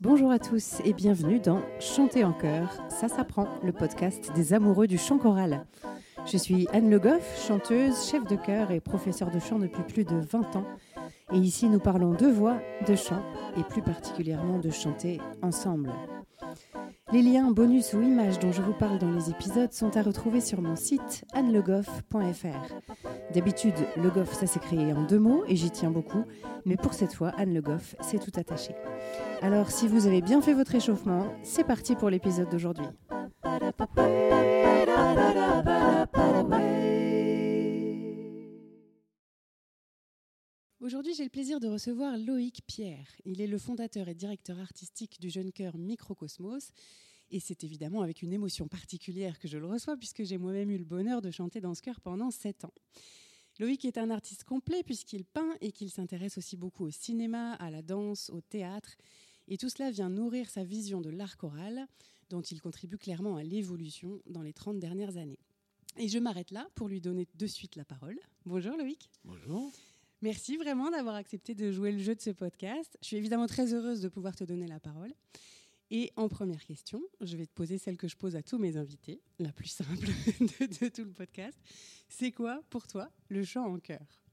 bonjour à tous et bienvenue dans Chanter en chœur, ça s'apprend, le podcast des amoureux du chant choral. Je suis Anne Le Goff, chanteuse, chef de chœur et professeure de chant depuis plus de 20 ans. Et ici, nous parlons de voix, de chant et plus particulièrement de chanter ensemble. Les liens, bonus ou images dont je vous parle dans les épisodes sont à retrouver sur mon site annelegoff.fr. D'habitude, Le Goff, ça s'est créé en deux mots et j'y tiens beaucoup, mais pour cette fois, Anne Le Goff, c'est tout attaché. Alors, si vous avez bien fait votre échauffement, c'est parti pour l'épisode d'aujourd'hui. Aujourd'hui, j'ai le plaisir de recevoir Loïc Pierre. Il est le fondateur et directeur artistique du jeune chœur Microcosmos. Et c'est évidemment avec une émotion particulière que je le reçois, puisque j'ai moi-même eu le bonheur de chanter dans ce chœur pendant sept ans. Loïc est un artiste complet, puisqu'il peint et qu'il s'intéresse aussi beaucoup au cinéma, à la danse, au théâtre. Et tout cela vient nourrir sa vision de l'art choral, dont il contribue clairement à l'évolution dans les 30 dernières années. Et je m'arrête là pour lui donner de suite la parole. Bonjour Loïc. Bonjour. Merci vraiment d'avoir accepté de jouer le jeu de ce podcast. Je suis évidemment très heureuse de pouvoir te donner la parole. Et en première question, je vais te poser celle que je pose à tous mes invités, la plus simple de, tout le podcast. C'est quoi pour toi le chant en chœur?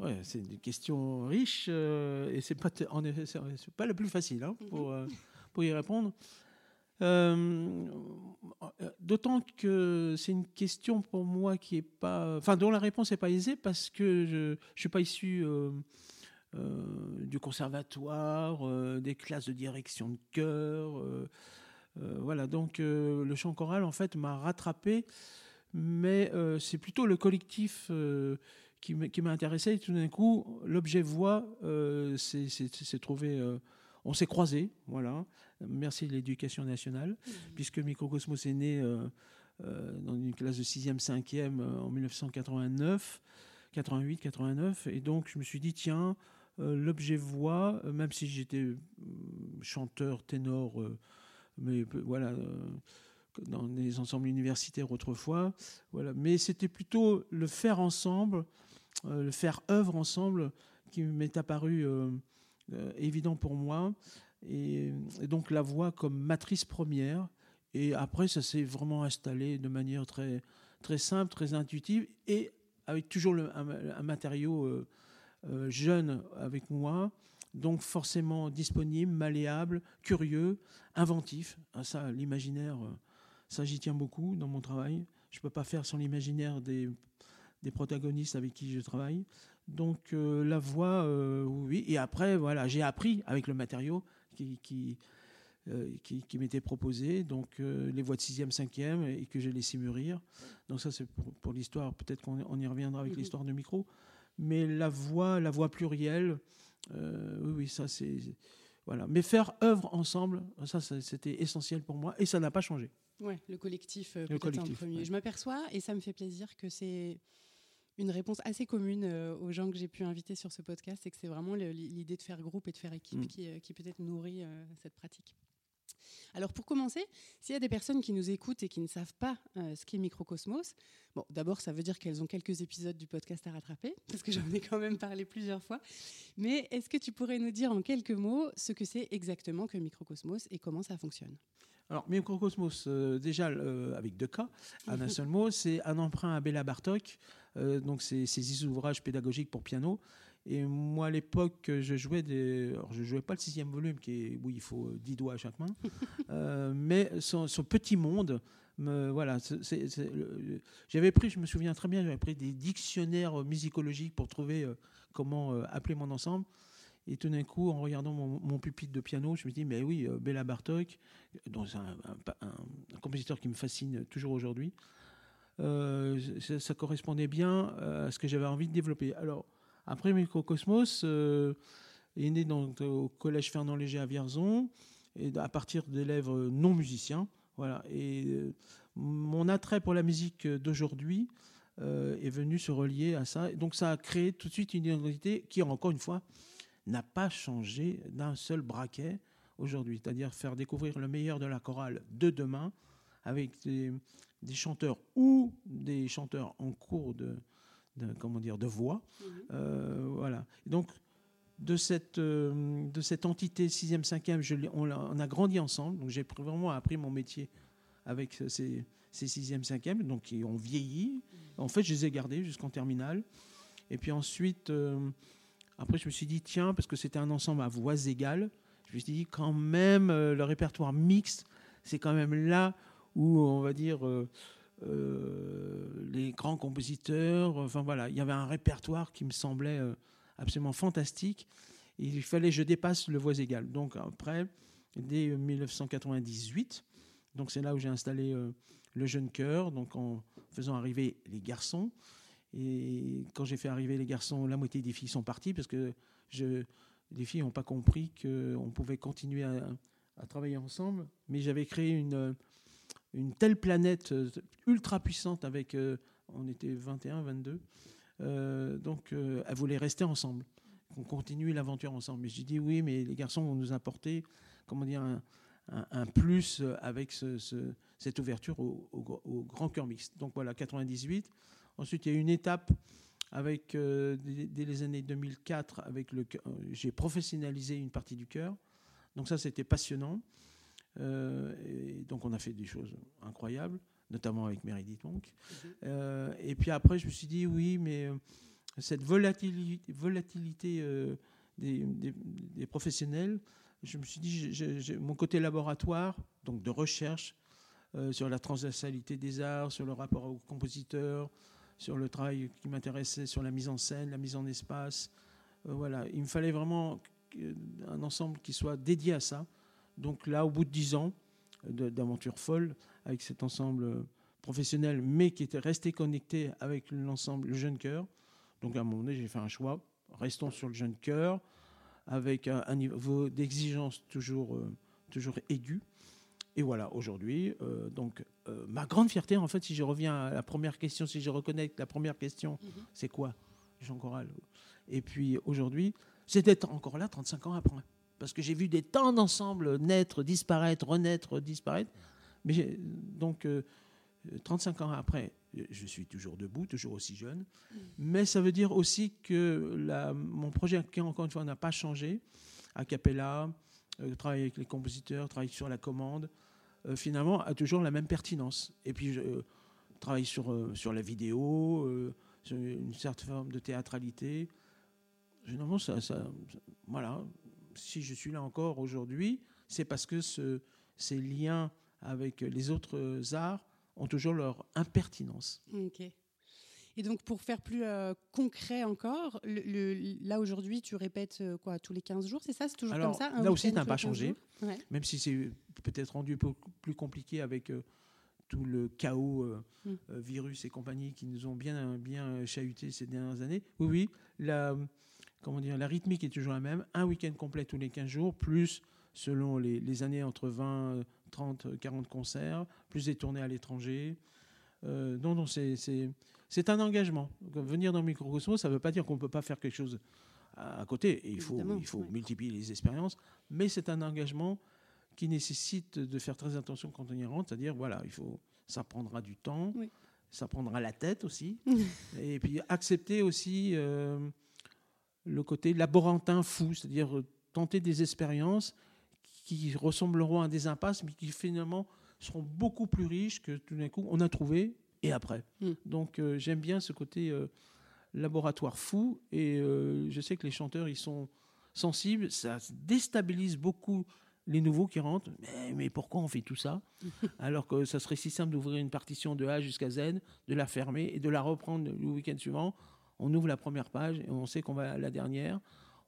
Ouais, c'est une question riche euh, et c'est pas en effet c'est pas la plus facile hein, pour, mhm. euh, pour y répondre. Euh, d'autant que c'est une question pour moi qui est pas, enfin dont la réponse n'est pas aisée parce que je, je suis pas issu du conservatoire, des classes de direction de chœur, voilà. Donc le chant choral en fait m'a rattrapé, mais c'est plutôt le collectif qui m'a intéressé. Et tout d'un coup, l'objet voix s'est trouvé on s'est croisés, voilà. Merci de l'éducation nationale, mmh. puisque Microcosmos est né euh, euh, dans une classe de 6e, 5e euh, en 1989, 88, 89. Et donc, je me suis dit, tiens, l'objet voix, même si j'étais chanteur, ténor, mais voilà dans les ensembles universitaires autrefois. Voilà. Mais c'était plutôt le faire ensemble, le faire œuvre ensemble qui m'est apparu euh, évident pour moi. Et, donc la voix comme matrice première. Et après, ça s'est vraiment installé de manière très, très simple, très intuitive, et avec toujours le, un, matériau euh, euh, jeune avec moi, donc forcément disponible, malléable, curieux, inventif. Ah, ça, l'imaginaire, ça j'y tiens beaucoup dans mon travail. Je ne peux pas faire sans l'imaginaire des, des protagonistes avec qui je travaille. Donc euh, la voix, euh, oui. Et après, voilà, j'ai appris avec le matériau qui, qui, euh, qui, m'était proposé, donc les voix de 6e, 5e, et que j'ai laissé mûrir. Donc ça, c'est pour, l'histoire. Peut-être qu'on y reviendra avec mhm. l'histoire de micro. Mais la voix, la voix plurielle, oui, oui, ça c'est... Voilà. Mais faire œuvre ensemble, ça, c'était essentiel pour moi, et ça n'a pas changé. Oui, le collectif, peut-être en premier. Je m'aperçois, et ça me fait plaisir que c'est une réponse assez commune euh, aux gens que j'ai pu inviter sur ce podcast, c'est que c'est vraiment l'idée de faire groupe et de faire équipe mm. euh, qui, peut-être nourrit euh, cette pratique. Alors pour commencer, s'il y a des personnes qui nous écoutent et qui ne savent pas ce qu'est Microcosmos, bon, d'abord ça veut dire qu'elles ont quelques épisodes du podcast à rattraper, parce que j'en ai quand même parlé plusieurs fois. Mais est-ce que tu pourrais nous dire en quelques mots ce que c'est exactement que Microcosmos et comment ça fonctionne? Alors, Microcosmos, déjà avec deux cas, en un seul mot, c'est un emprunt à Béla Bartok, euh, donc c'est ces ouvrages pédagogiques pour piano. Et moi, à l'époque, je jouais des. Alors, je jouais pas le sixième volume, qui est où il faut 10 doigts à chaque main, euh, mais son, petit monde. Me, voilà, j'avais pris, je me souviens très bien, j'avais pris des dictionnaires musicologiques pour trouver euh, comment appeler mon ensemble. Et tout d'un coup, en regardant mon, pupitre de piano, je me dis, mais oui, Béla Bartok, un, compositeur qui me fascine toujours aujourd'hui, euh, ça, correspondait bien euh, à ce que j'avais envie de développer. Alors, après Microcosmos euh, est né au collège Fernand Léger à Vierzon, et à partir d'élèves non musiciens. Voilà. Et mon attrait pour la musique d'aujourd'hui est venu se relier à ça. Donc ça a créé tout de suite une identité qui, encore une fois, n'a pas changé d'un seul braquet aujourd'hui. C'est-à-dire faire découvrir le meilleur de la chorale de demain avec des, des chanteurs ou des chanteurs en cours de, comment dire, de voix. Mhm. Euh, voilà. donc, de cette, de cette entité 6e, 5e, on, on, a grandi ensemble. Donc j'ai vraiment appris mon métier avec ces, ces 6e, 5e, donc qui ont vieilli. En fait, je les ai gardés jusqu'en terminale. Et puis ensuite, après, je me suis dit, tiens, parce que c'était un ensemble à voix égales, je me suis dit, quand même, le répertoire mixte, c'est quand même là où, on va dire, euh, les grands compositeurs. Enfin voilà, il y avait un répertoire qui me semblait euh, absolument fantastique. il fallait que je dépasse le voix égal. Donc après, dès 1998, donc c'est là où j'ai installé euh, le jeune chœur, donc en faisant arriver les garçons. Et quand j'ai fait arriver les garçons, la moitié des filles sont parties parce que les filles n'ont pas compris qu'on pouvait continuer à, travailler ensemble. Mais j'avais créé une, telle planète euh, ultra puissante avec, euh, on était 21, 22, euh, donc elle voulait rester ensemble, qu'on continue l'aventure ensemble. Mais j'ai dit oui, mais les garçons vont nous apporter, comment dire, un, plus avec cette ouverture au, grand cœur mixte. Donc voilà, 98. Ensuite, il y a une étape avec dès, les années 2004, avec le, j'ai professionnalisé une partie du cœur. Donc ça, c'était passionnant. Euh, et donc on a fait des choses incroyables, notamment avec Meredith Monk. Mhm. Euh, et puis après, je me suis dit, oui, mais euh, cette volatilité, volatilité des, des, professionnels, je me suis dit, mon côté laboratoire, donc de recherche, sur la transversalité des arts, sur le rapport aux compositeurs, sur le travail qui m'intéressait, sur la mise en scène, la mise en espace. voilà, il me fallait vraiment un ensemble qui soit dédié à ça. Donc là, au bout de dix ans d'aventure folle avec cet ensemble professionnel, mais qui était resté connecté avec l'ensemble, le jeune cœur. Donc à un moment donné, j'ai fait un choix. Restons sur le jeune cœur, avec un, niveau d'exigence toujours, euh, toujours aigu. Et voilà, aujourd'hui, euh, donc euh, ma grande fierté, en fait, si je reviens à la première question, si je reconnais la première question, mhm. c'est quoi, Jean Choral Et puis aujourd'hui, c'est d'être encore là 35 ans après parce que j'ai vu des temps d'ensemble naître, disparaître, renaître, disparaître. Mais donc, 35 euh, ans après, je suis toujours debout, toujours aussi jeune. Mais ça veut dire aussi que la, mon projet, qui encore une fois n'a pas changé, a cappella, travailler avec les compositeurs, travailler sur la commande, euh, finalement, a toujours la même pertinence. Et puis, je travaille sur, sur la vidéo, sur une certaine forme de théâtralité. Généralement, ça, voilà, si je suis là encore aujourd'hui, c'est parce que ce, ces liens avec les autres arts ont toujours leur impertinence. Ok. Et donc, pour faire plus euh, concret encore, le, là aujourd'hui, tu répètes euh, quoi tous les 15 jours, c'est ça C'est toujours comme ça Là aussi, ça n'a pas changé, même si c'est peut-être rendu plus compliqué avec euh, tout le chaos mm. virus et compagnie qui nous ont bien, bien chahuté ces dernières années. Oui, oui, la, comment dire, la rythmique est toujours la même. Un week-end complet tous les 15 jours, plus, selon les, années, entre 20, 30, 40 concerts, plus des tournées à l'étranger. Euh, non, non, c'est un engagement. Venir dans Microcosmos, ça ne veut pas dire qu'on ne peut pas faire quelque chose à, côté. il faut, il faut multiplier les expériences, mais c'est un engagement qui nécessite de faire très attention quand on y rentre, c'est-à-dire, voilà, il faut, ça prendra du temps, ça prendra la tête aussi, et puis accepter aussi... Euh, le côté laborantin fou, c'est-à-dire euh, tenter des expériences qui ressembleront à des impasses, mais qui finalement seront beaucoup plus riches que tout d'un coup on a trouvé et après. Hmm. Donc euh, j'aime bien ce côté euh, laboratoire fou et je sais que les chanteurs ils sont sensibles, ça déstabilise beaucoup les nouveaux qui rentrent. Mais, mais pourquoi on fait tout ça? Alors que ça serait si simple d'ouvrir une partition de A jusqu'à Z, de la fermer et de la reprendre le week-end suivant on ouvre la première page et on sait qu'on va à la dernière.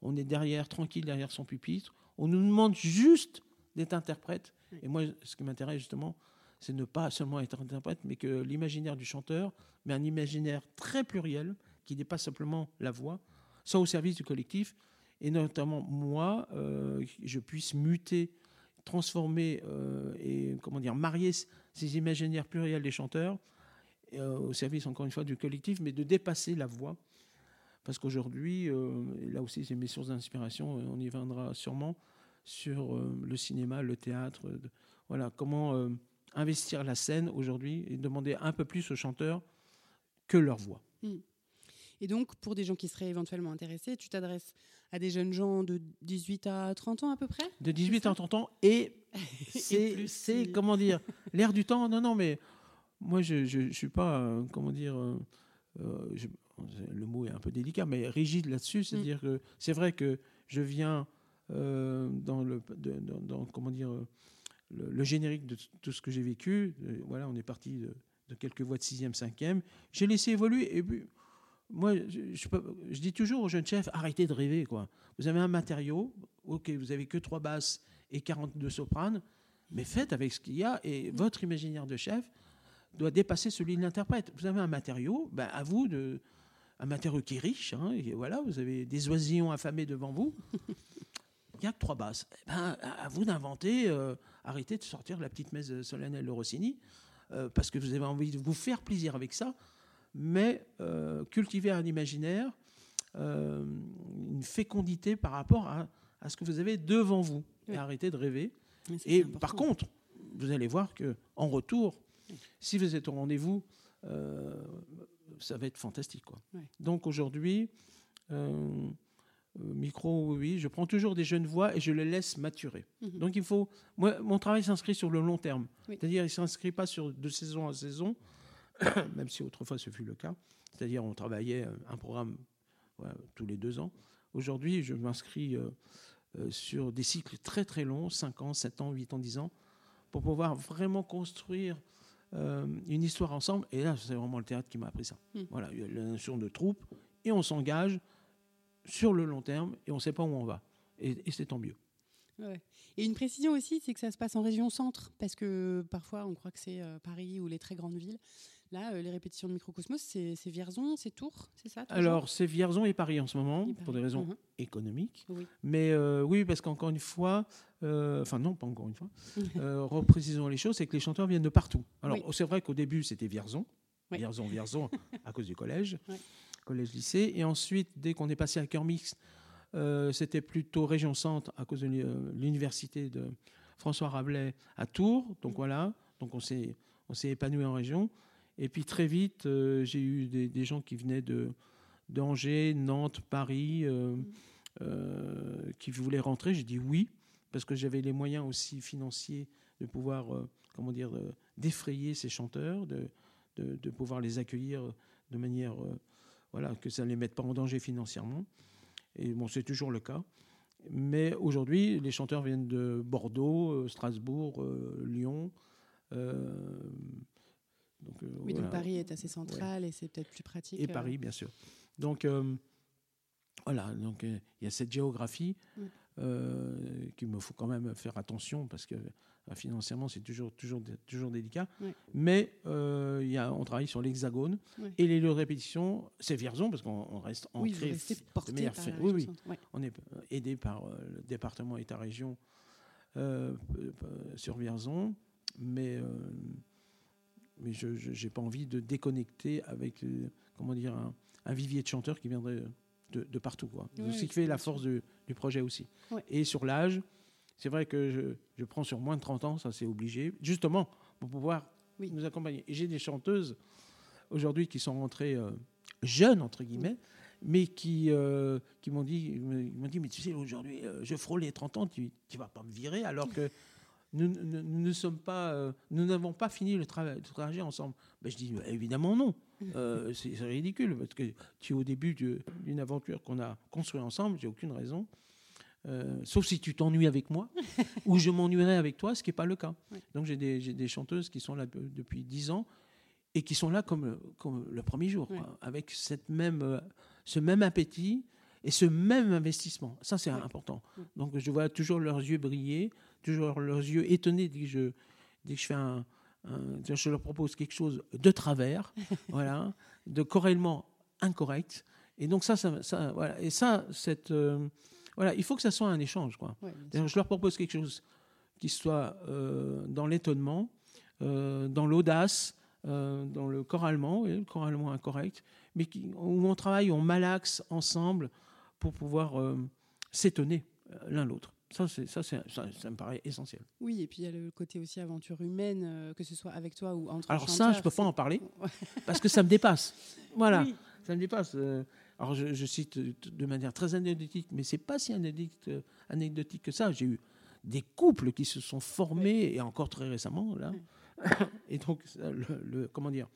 On est derrière, tranquille, derrière son pupitre. On nous demande juste d'être interprète. Et moi, ce qui m'intéresse justement, c'est ne pas seulement être interprète, mais que l'imaginaire du chanteur, mais un imaginaire très pluriel, qui dépasse simplement la voix, soit au service du collectif, et notamment moi, euh, je puisse muter, transformer euh, et comment dire marier ces imaginaires pluriels des chanteurs euh, au service, encore une fois, du collectif, mais de dépasser la voix. Parce qu'aujourd'hui, là aussi, c'est mes sources d'inspiration, on y viendra sûrement, sur le cinéma, le théâtre. voilà, comment investir la scène aujourd'hui et demander un peu plus aux chanteurs que leur voix. Hmm. Et donc, pour des gens qui seraient éventuellement intéressés, tu t'adresses à des jeunes gens de 18 à 30 ans à peu près? De 18 à 30 ans. Et c'est, comment dire, l'air du temps. Non, non, mais moi, je ne suis pas, euh, comment dire, euh, euh, le mot est un peu délicat, mais rigide là-dessus. C'est-à-dire mm. que c'est vrai que je viens dans le, dans, comment dire, le, générique de tout ce que j'ai vécu. voilà, on est parti de, quelques voix de 6e, 5e. J'ai laissé évoluer. Et puis, moi, je, dis toujours aux jeunes chefs, arrêtez de rêver. Quoi. Vous avez un matériau, ok, vous avez que trois basses et 42 sopranes, mais faites avec ce qu'il y a et votre imaginaire de chef doit dépasser celui de l'interprète. Vous avez un matériau, ben, à vous de, un matériau qui est riche, hein, et voilà, vous avez des oisillons affamés devant vous. Il n'y a que trois basses. Eh ben, à vous d'inventer, euh, arrêtez de sortir la petite messe solennelle de Rossini, euh, parce que vous avez envie de vous faire plaisir avec ça mais euh, cultiver un imaginaire, euh, une fécondité par rapport à, ce que vous avez devant vous. Et arrêtez de rêver. et par contre, vous allez voir que en retour, si vous êtes au rendez-vous, ça va être fantastique. Quoi. Donc aujourd'hui, micro, oui, je prends toujours des jeunes voix et je les laisse maturer. Mhm. Donc il faut, moi, mon travail s'inscrit sur le long terme. C'est-à-dire, il ne s'inscrit pas sur de saison en saison. même si autrefois ce fut le cas. C'est-à-dire on travaillait euh, un programme tous les deux ans. Aujourd'hui, je m'inscris euh, euh, sur des cycles très très longs, 5 ans, 7 ans, 8 ans, 10 ans, pour pouvoir vraiment construire une histoire ensemble. Et là, c'est vraiment le théâtre qui m'a appris ça. Hmm. Voilà, il y a la notion de troupe, et on s'engage sur le long terme, et on ne sait pas où on va. Et, c'est tant mieux. Et une précision aussi, c'est que ça se passe en région centre, parce que parfois on croit que c'est Paris ou les très grandes villes. Là, euh, les répétitions de Microcosmos, c'est Vierzon, c'est Tours, c'est ça Alors, c'est Vierzon et Paris en ce moment, pour des raisons mhm. économiques. Mais euh, oui, parce qu'encore une fois, euh, enfin non, pas encore une fois, reprécisons les choses, c'est que les chanteurs viennent de partout. Alors, c'est vrai qu'au début, c'était Vierzon, Vierzon, Vierzon, à cause du collège, collège-lycée. Et ensuite, dès qu'on est passé à cœur mixte, c'était plutôt région centre, à cause de l'université de François Rabelais à Tours. Donc voilà, donc on s'est épanoui en région. Et puis très vite, euh, j'ai eu des, gens qui venaient de d'Angers, Nantes, Paris, euh, euh, qui voulaient rentrer. J'ai dit oui, parce que j'avais les moyens aussi financiers de pouvoir, comment dire, défrayer ces chanteurs, de, de, pouvoir les accueillir de manière, voilà, que ça ne les mette pas en danger financièrement. Et bon, c'est toujours le cas. Mais aujourd'hui, les chanteurs viennent de Bordeaux, Strasbourg, Lyon. Donc, euh, oui, donc Paris est assez central et c'est peut-être plus pratique. Et euh. Paris, bien sûr. Donc euh, voilà, donc il y a cette géographie qu'il me faut quand même faire attention parce que financièrement c'est toujours toujours toujours délicat. Mais il y a, on travaille sur l'hexagone et les lieux de répétition, c'est Vierzon parce qu'on reste ancré oui, de par oui, oui. On est aidé par le département et ta région sur Vierzon, mais mais je n'ai pas envie de déconnecter avec euh, comment dire, un, vivier de chanteurs qui viendrait de, partout. Quoi. ce qui fait la force du projet aussi. Et sur l'âge, c'est vrai que je, je, prends sur moins de 30 ans, ça c'est obligé, justement pour pouvoir nous accompagner. Et j'ai des chanteuses aujourd'hui qui sont rentrées euh, jeunes, entre guillemets, mais qui, euh, qui m'ont dit, m'ont dit, mais tu sais, aujourd'hui, je frôle les 30 ans, tu ne vas pas me virer, alors que nous, ne sommes pas, euh, nous n'avons pas fini le, travail, trajet ensemble. Ben, je dis évidemment non. Euh, c'est ridicule parce que tu es au début d'une aventure qu'on a construite ensemble. J'ai aucune raison. Euh, sauf si tu t'ennuies avec moi ou je m'ennuierai avec toi, ce qui n'est pas le cas. Donc j'ai des, des, chanteuses qui sont là depuis dix ans et qui sont là comme, comme le premier jour, avec cette même, ce même appétit et ce même investissement. Ça, c'est important. Donc je vois toujours leurs yeux briller, toujours leurs yeux étonnés dès que je, dès que je fais un, je leur propose quelque chose de travers, voilà, de corrélement incorrect. Et donc ça, ça, voilà. Et ça, cette, euh, voilà, il faut que ça soit un échange, quoi. je leur propose quelque chose qui soit euh, dans l'étonnement, euh, dans l'audace, dans le corallement, le corallement incorrect, mais qui, où on travaille, on malaxe ensemble pour pouvoir s'étonner l'un l'autre. Ça, ça, ça, ça, me paraît essentiel. Oui, et puis il y a le côté aussi aventure humaine, euh, que ce soit avec toi ou entre Alors ça, je ne peux pas en parler, parce que ça me dépasse. Voilà. ça me dépasse. Euh, alors je, cite de manière très anecdotique, mais c'est pas si anecdotique, que ça. J'ai eu des couples qui se sont formés, et encore très récemment, là. Et donc, le, comment dire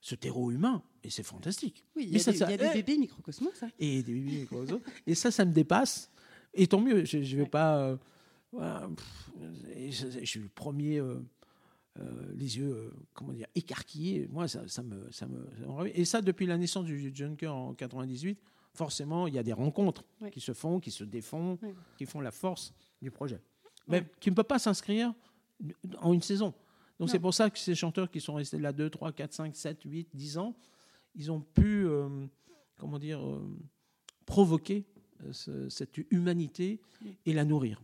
ce terreau humain, et c'est fantastique. Oui, il y, a des, bébés microcosmos, ça. Et des bébés microcosmos. et ça, ça me dépasse. Et tant mieux, je ne vais pas. Euh, je, suis le premier. Euh, euh, les yeux, comment dire, écarquillés. Moi, ça, ça, me, ça, me, Et ça, depuis la naissance du Junker en 98, forcément, il y a des rencontres qui se font, qui se défont, qui font la force du projet. Mais qui ne peut pas s'inscrire en une saison. Donc c'est pour ça que ces chanteurs qui sont restés là 2, 3, 4, 5, 7, 8, 10 ans, ils ont pu, comment dire, provoquer euh, cette humanité et la nourrir.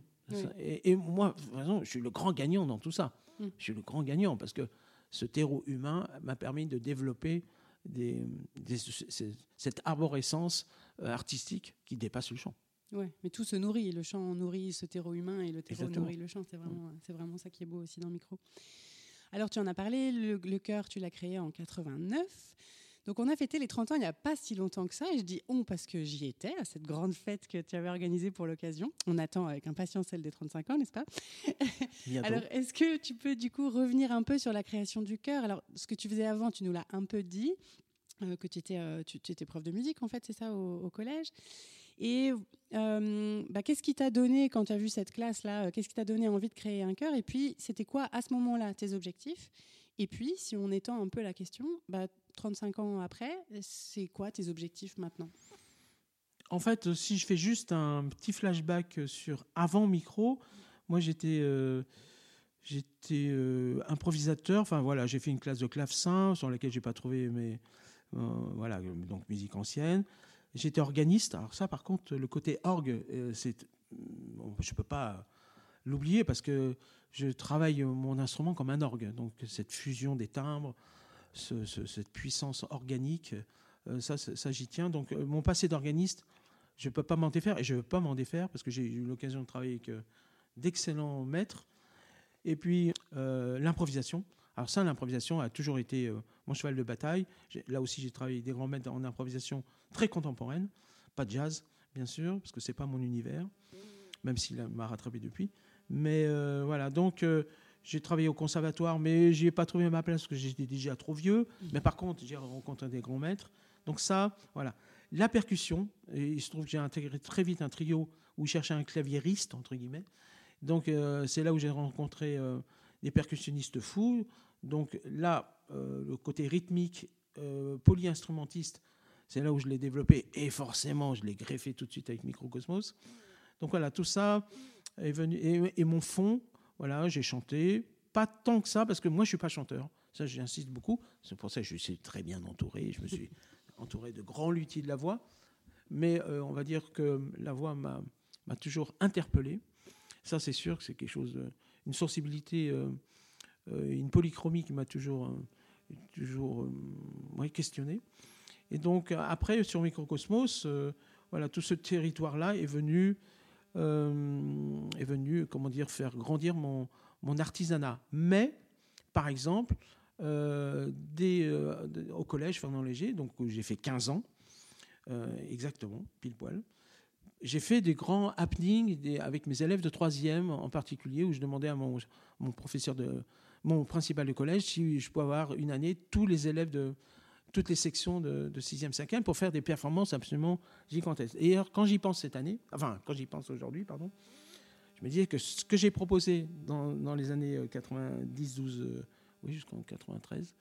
Et, moi, je suis le grand gagnant dans tout ça. Mm. Je suis le grand gagnant parce que ce terreau humain m'a permis de développer des, cette arborescence artistique qui dépasse le chant. Oui, mais tout se nourrit. Le chant nourrit ce terreau humain et le terreau nourrit le chant. C'est vraiment, c'est vraiment ça qui est beau aussi dans le micro. Alors tu en as parlé, le, le chœur, tu l'as créé en 89. Donc on a fêté les 30 ans il n'y a pas si longtemps que ça, et je dis on parce que j'y étais, à cette grande fête que tu avais organisée pour l'occasion. On attend avec impatience celle des 35 ans, n'est-ce pas? Alors est-ce que tu peux du coup revenir un peu sur la création du chœur? Alors ce que tu faisais avant, tu nous l'as un peu dit, euh, que tu étais, euh, tu, étais prof de musique en fait, c'est ça, au collège. Et euh, bah, qu'est-ce qui t'a donné, quand tu as vu cette classe-là, qu'est-ce qui t'a donné envie de créer un chœur? Et puis, c'était quoi à ce moment-là tes objectifs? Et puis, si on étend un peu la question, bah, 35 ans après, c'est quoi tes objectifs maintenant? En fait, si je fais juste un petit flashback sur avant micro, moi j'étais. Euh, improvisateur, enfin voilà, j'ai fait une classe de clavecin sur laquelle j'ai pas trouvé mes voilà donc musique ancienne. J'étais organiste. Alors ça, par contre, le côté orgue, euh, c'est, je ne peux pas l'oublier parce que je travaille mon instrument comme un orgue. Donc cette fusion des timbres, cette puissance organique, euh, ça, ça, j'y tiens. Donc euh, mon passé d'organiste, je ne peux pas m'en défaire et je ne veux pas m'en défaire parce que j'ai eu l'occasion de travailler avec d'excellents maîtres. Et puis l'improvisation. Alors ça, l'improvisation a toujours été mon cheval de bataille. Là aussi, j'ai travaillé des grands maîtres en improvisation très contemporaine, pas de jazz, bien sûr, parce que c'est pas mon univers, même s'il m'a rattrapé depuis. Mais euh, voilà, donc euh, j'ai travaillé au conservatoire, mais j'ai pas trouvé ma place parce que j'étais déjà trop vieux. Mais par contre, j'ai rencontré des grands maîtres. Donc ça, voilà. La percussion, et il se trouve que j'ai intégré très vite un trio où je cherchais un claviériste, entre guillemets. Donc euh, c'est là où j'ai rencontré des percussionnistes fous. Donc là, le côté rythmique, polyinstrumentiste, c'est là où je l'ai développé et forcément, je l'ai greffé tout de suite avec Microcosmos. Donc voilà, tout ça est venu. Et, mon fond, voilà, j'ai chanté. Pas tant que ça, parce que moi, je ne suis pas chanteur. Ça, j'insiste beaucoup. C'est pour ça que je suis très bien entouré. Je me suis entouré de grands luthiers de la voix. Mais euh, on va dire que la voix m'a toujours interpellé. Ça, c'est sûr que c'est quelque chose, une sensibilité, euh, euh, une polychromie qui m'a toujours, toujours questionné. Et donc, après, sur Microcosmos, euh, voilà, tout ce territoire-là est venu, euh, est venu, comment dire, faire grandir mon, mon artisanat. Mais, par exemple, euh, au collège Fernand Léger, donc j'ai fait 15 ans, exactement, pile poil, j'ai fait des grands happenings avec mes élèves de troisième en particulier, où je demandais à mon, mon professeur de mon principal de collège si je pouvais avoir une année tous les élèves de, toutes les sections de, 6e, 5e pour faire des performances absolument gigantesques. Et quand j'y pense cette année, enfin, quand j'y pense aujourd'hui, pardon, je me disais que ce que j'ai proposé dans, les années 90, 12, euh, oui, jusqu'en 93,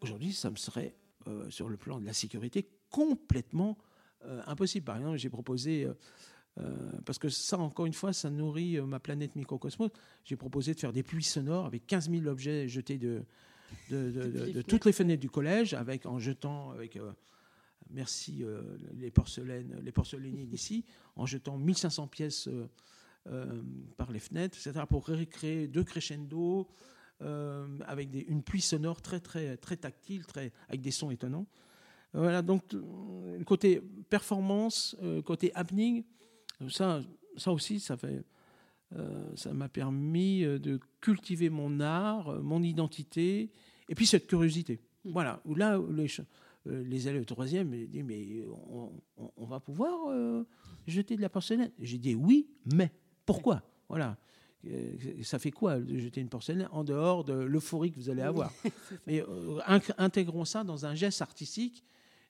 aujourd'hui, ça me serait, euh, sur le plan de la sécurité, complètement euh, impossible. Par exemple, j'ai proposé. parce que ça, encore une fois, ça nourrit ma planète microcosmos. J'ai proposé de faire des pluies sonores avec 15 000 objets jetés de, de, toutes les fenêtres du collège, avec, en jetant, avec, euh, merci euh, les porcelaines, les porcelainiers d'ici, en jetant 1500 pièces euh, par les fenêtres, etc., pour recréer deux crescendo, avec des, une pluie sonore très, très, très tactile, très, avec des sons étonnants. Voilà, donc côté performance, côté happening, ça, ça aussi, ça fait ça m'a permis euh, de cultiver mon art, euh, mon identité, et puis cette curiosité. Mm. Voilà, où là, les élèves de troisième me disent mais on, va pouvoir jeter de la porcelaine? J'ai dit oui, mais pourquoi? Voilà. Ça fait quoi de jeter une porcelaine en dehors de l'euphorie que vous allez avoir? Mais intégrons ça dans un geste artistique.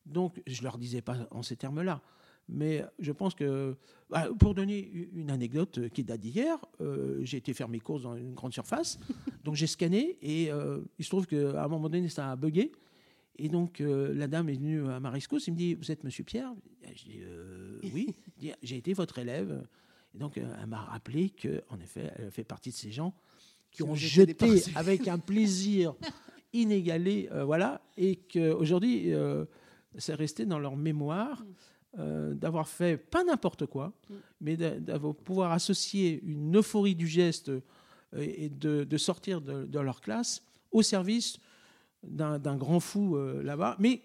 Donc, je ne leur disais pas en ces termes-là. Mais je pense que, bah, pour donner une anecdote qui date d'hier, euh, j'ai été faire mes courses dans une grande surface. donc j'ai scanné et euh, il se trouve qu'à un moment donné, ça a bugué. Et donc euh, la dame est venue à Mariscos, il me dit Vous êtes monsieur Pierre? Je dis Oui. J'ai été votre élève. Et donc elle m'a rappelé qu'en effet, elle fait partie de ces gens qui ont jeté avec un plaisir inégalé, voilà, et qu'aujourd'hui, c'est resté dans leur mémoire. Euh, d'avoir fait pas n'importe quoi, mm. mais d'avoir pouvoir associer une euphorie du geste euh, et de, sortir de, leur classe au service d'un grand fou euh, là-bas. Mais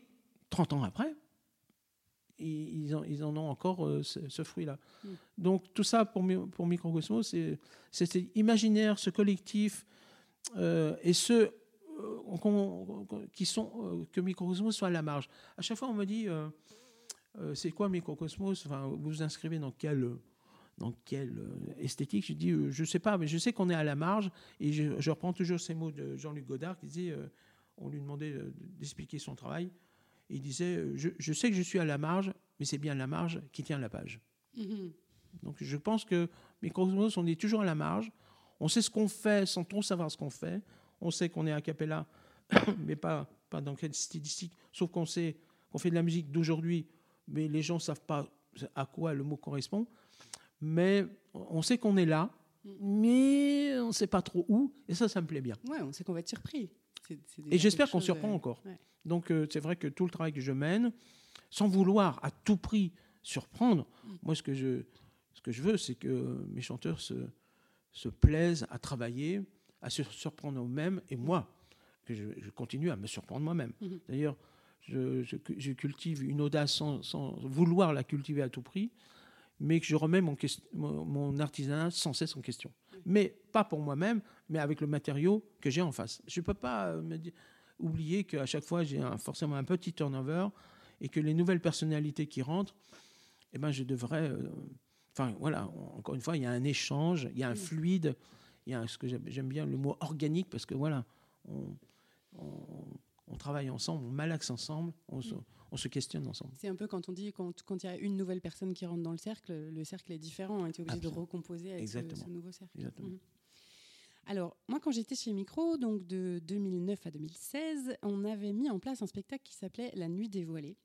30 ans après, ils, ils en ont encore ce, fruit-là. Mm. Donc tout ça pour, pour Microcosmos, c'est cet imaginaire, ce collectif et ceux qui sont que Microcosmos soit à la marge. À chaque fois, on me dit euh, c'est quoi Microcosmos? Enfin, Vous vous inscrivez dans quelle, dans quelle euh, esthétique? Je dis, euh, je ne sais pas, mais je sais qu'on est à la marge. Et je, reprends toujours ces mots de Jean-Luc Godard qui disait, on lui demandait d'expliquer son travail. il disait, je, sais que je suis à la marge, mais c'est bien la marge qui tient la page. Mm-hmm. Donc je pense que Microcosmos, on est toujours à la marge. On sait ce qu'on fait sans trop savoir ce qu'on fait. On sait qu'on est à capella, mais pas, pas dans quelle stylistique. Sauf qu'on sait qu'on fait de la musique d'aujourd'hui mais les gens ne savent pas à quoi le mot correspond. Mais on sait qu'on est là, mais on ne sait pas trop où, et ça, ça me plaît bien. Ouais, on sait qu'on va être surpris. et j'espère qu'on surprend encore. Donc euh, c'est vrai que tout le travail que je mène, sans vouloir à tout prix surprendre, moi ce que je, ce que je veux, c'est que mes chanteurs se, se plaisent à travailler, à se surprendre eux-mêmes, et moi, que je, continue à me surprendre moi-même. Mm-hmm. D'ailleurs, je, cultive une audace sans, vouloir la cultiver à tout prix, mais que je remets mon, mon artisanat sans cesse en question. Mais pas pour moi-même, mais avec le matériau que j'ai en face. Je ne peux pas euh, oublier qu'à chaque fois, j'ai forcément un petit turnover et que les nouvelles personnalités qui rentrent, eh ben, je devrais. Euh, enfin, voilà, encore une fois, il y a un échange, il y a un fluide, il y a ce que j'aime bien le mot organique parce que voilà, on, on travaille ensemble, on malaxe ensemble, on se, questionne ensemble. C'est un peu quand on dit quand il y a une nouvelle personne qui rentre dans le cercle, le cercle est différent, on tu es obligé de recomposer avec ce, nouveau cercle. Mhm. Alors, moi, quand j'étais chez Micro, donc de 2009 à 2016, on avait mis en place un spectacle qui s'appelait La Nuit dévoilée.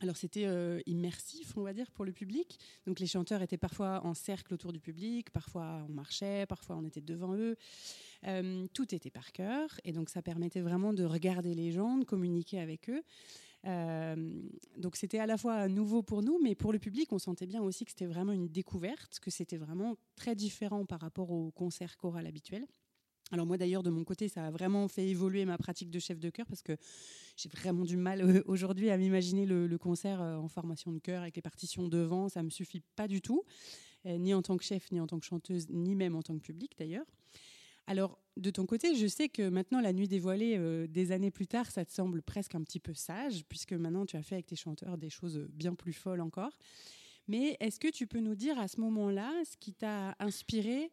Alors c'était euh, immersif, on va dire, pour le public. Donc les chanteurs étaient parfois en cercle autour du public, parfois on marchait, parfois on était devant eux. Euh, tout était par cœur et donc ça permettait vraiment de regarder les gens, de communiquer avec eux. Euh, donc c'était à la fois nouveau pour nous, mais pour le public, on sentait bien aussi que c'était vraiment une découverte, que c'était vraiment très différent par rapport au concert choral habituel. Alors moi d'ailleurs de mon côté ça a vraiment fait évoluer ma pratique de chef de chœur parce que j'ai vraiment du mal euh, aujourd'hui à m'imaginer le, concert en formation de chœur avec les partitions devant, ça me suffit pas du tout, ni en tant que chef, ni en tant que chanteuse, ni même en tant que public d'ailleurs. Alors, de ton côté, je sais que maintenant, la nuit dévoilée, euh, des années plus tard, ça te semble presque un petit peu sage, puisque maintenant, tu as fait avec tes chanteurs des choses bien plus folles encore. Mais est-ce que tu peux nous dire à ce moment-là ce qui t'a inspiré,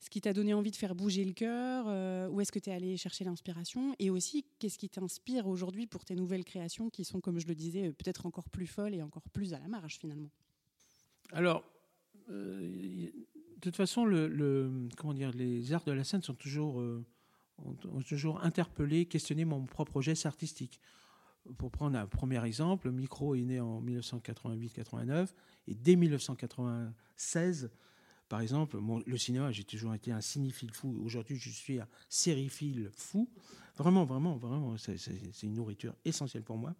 ce qui t'a donné envie de faire bouger le cœur, euh, où est-ce que tu es allé chercher l'inspiration, et aussi qu'est-ce qui t'inspire aujourd'hui pour tes nouvelles créations qui sont, comme je le disais, peut-être encore plus folles et encore plus à la marge finalement? Alors, euh, de toute façon, les arts de la scène sont toujours, euh, ont, toujours interpellé, questionné mon propre geste artistique. Pour prendre un premier exemple, le micro est né en 1988-89 et dès 1996, par exemple, le cinéma, j'ai toujours été un cinéphile fou. Aujourd'hui, je suis un sériephile fou. Vraiment, vraiment, vraiment, c'est une nourriture essentielle pour moi.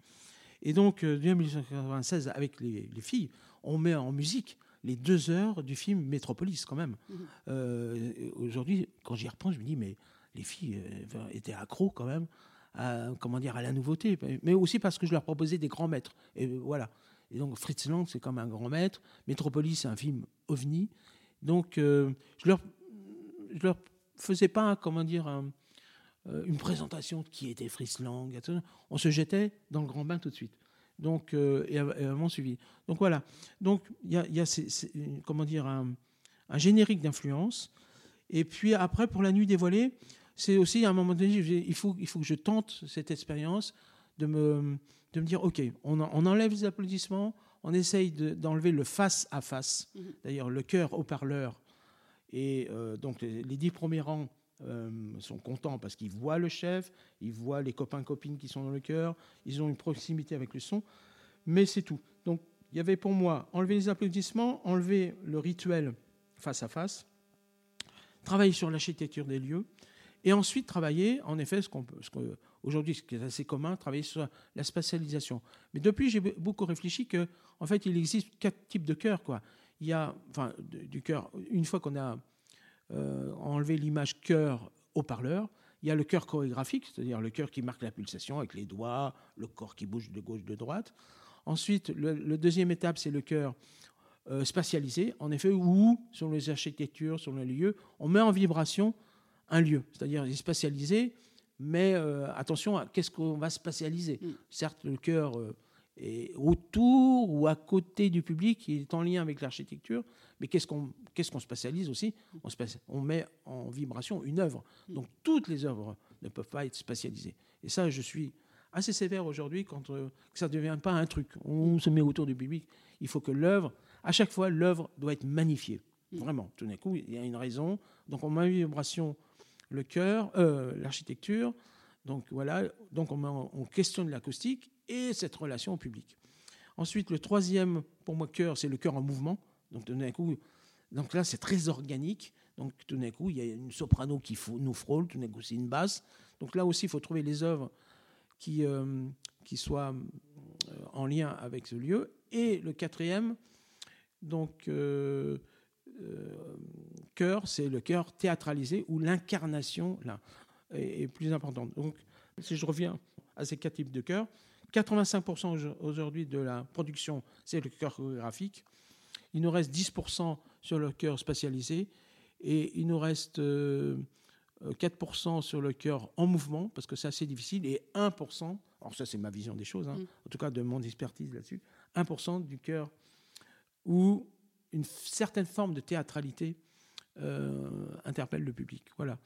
Et donc, euh, dès 1996, avec les, les filles, on met en musique les deux heures du film Métropolis, quand même. Mhm. Euh, aujourd'hui, quand j'y repense, je me dis, mais les filles euh, étaient accros quand même à, comment dire, à la nouveauté, mais aussi parce que je leur proposais des grands maîtres. Et voilà. Et donc Fritz Lang, c'est comme un grand maître. Métropolis, c'est un film ovni. Donc je leur je leur faisais pas comment dire euh, une présentation qui était Frieslang, on se jetait dans le grand bain tout de suite. Donc, euh, et, avant suivi. Donc voilà. Donc il y a, y a comment dire, un, un générique d'influence. Et puis après, pour la nuit dévoilée, c'est aussi à un moment donné, il faut, il faut que je tente cette expérience de me, de me dire, OK, on enlève les applaudissements, on essaye d'enlever le face à face, mhm. d'ailleurs le cœur au parleur. Et euh, donc les, dix premiers rangs euh, sont contents parce qu'ils voient le chef, ils voient les copains copines qui sont dans le cœur, ils ont une proximité avec le son, mais c'est tout. Donc il y avait pour moi enlever les applaudissements, enlever le rituel face à face, travailler sur l'architecture des lieux, et ensuite travailler, en effet, ce qu'on peut, aujourd'hui, ce qui est assez commun, travailler sur la spatialisation. Mais depuis, j'ai beaucoup réfléchi que, en fait, il existe quatre types de cœurs, quoi. Il y a, enfin, du cœur. Une fois qu'on a euh, enlevé l'image cœur au parleur, il y a le cœur chorégraphique, c'est-à-dire le cœur qui marque la pulsation avec les doigts, le corps qui bouge de gauche de droite. Ensuite, le, deuxième étape, c'est le cœur euh, spatialisé, en effet, où, sur les architectures, sur les lieux, on met en vibration un lieu, c'est-à-dire il est spatialisé, mais euh, attention à qu'est-ce qu'on va spatialiser. Mm. Certes, le cœur euh, est autour ou à côté du public, il est en lien avec l'architecture, mais qu'est-ce qu'on qu'est-ce qu'on spatialise aussi? On, on, met en vibration une œuvre. Mm. Donc toutes les œuvres ne peuvent pas être spatialisées. Et ça, je suis assez sévère aujourd'hui quand euh, ça ne devient pas un truc. On se met autour du public. Il faut que l'œuvre, à chaque fois, l'œuvre doit être magnifiée. Mm. Vraiment, tout d'un coup, il y a une raison. Donc on met en vibration le cœur, euh, l'architecture. Donc voilà, donc on, questionne l'acoustique et cette relation au public. Ensuite, le troisième, pour moi, cœur, c'est le cœur en mouvement. Donc d'un coup, donc là, c'est très organique. Donc tout d'un coup, il y a une soprano qui nous frôle, tout d'un coup, c'est une basse. Donc là aussi, il faut trouver les œuvres qui, euh, qui soient euh, en lien avec ce lieu. Et le quatrième, donc cœur, c'est le cœur théâtralisé où l'incarnation là est, plus importante. Donc, si je reviens à ces quatre types de chœurs, 85% aujourd'hui de la production, c'est le chœur chorégraphique. Il nous reste 10% sur le chœur spatialisé et il nous reste 4% euh, sur le chœur en mouvement, parce que c'est assez difficile, et 1%, alors ça c'est ma vision des choses, hein, mm. en tout cas de mon expertise là-dessus, 1% du chœur où une certaine forme de théâtralité euh, interpelle le public. Voilà.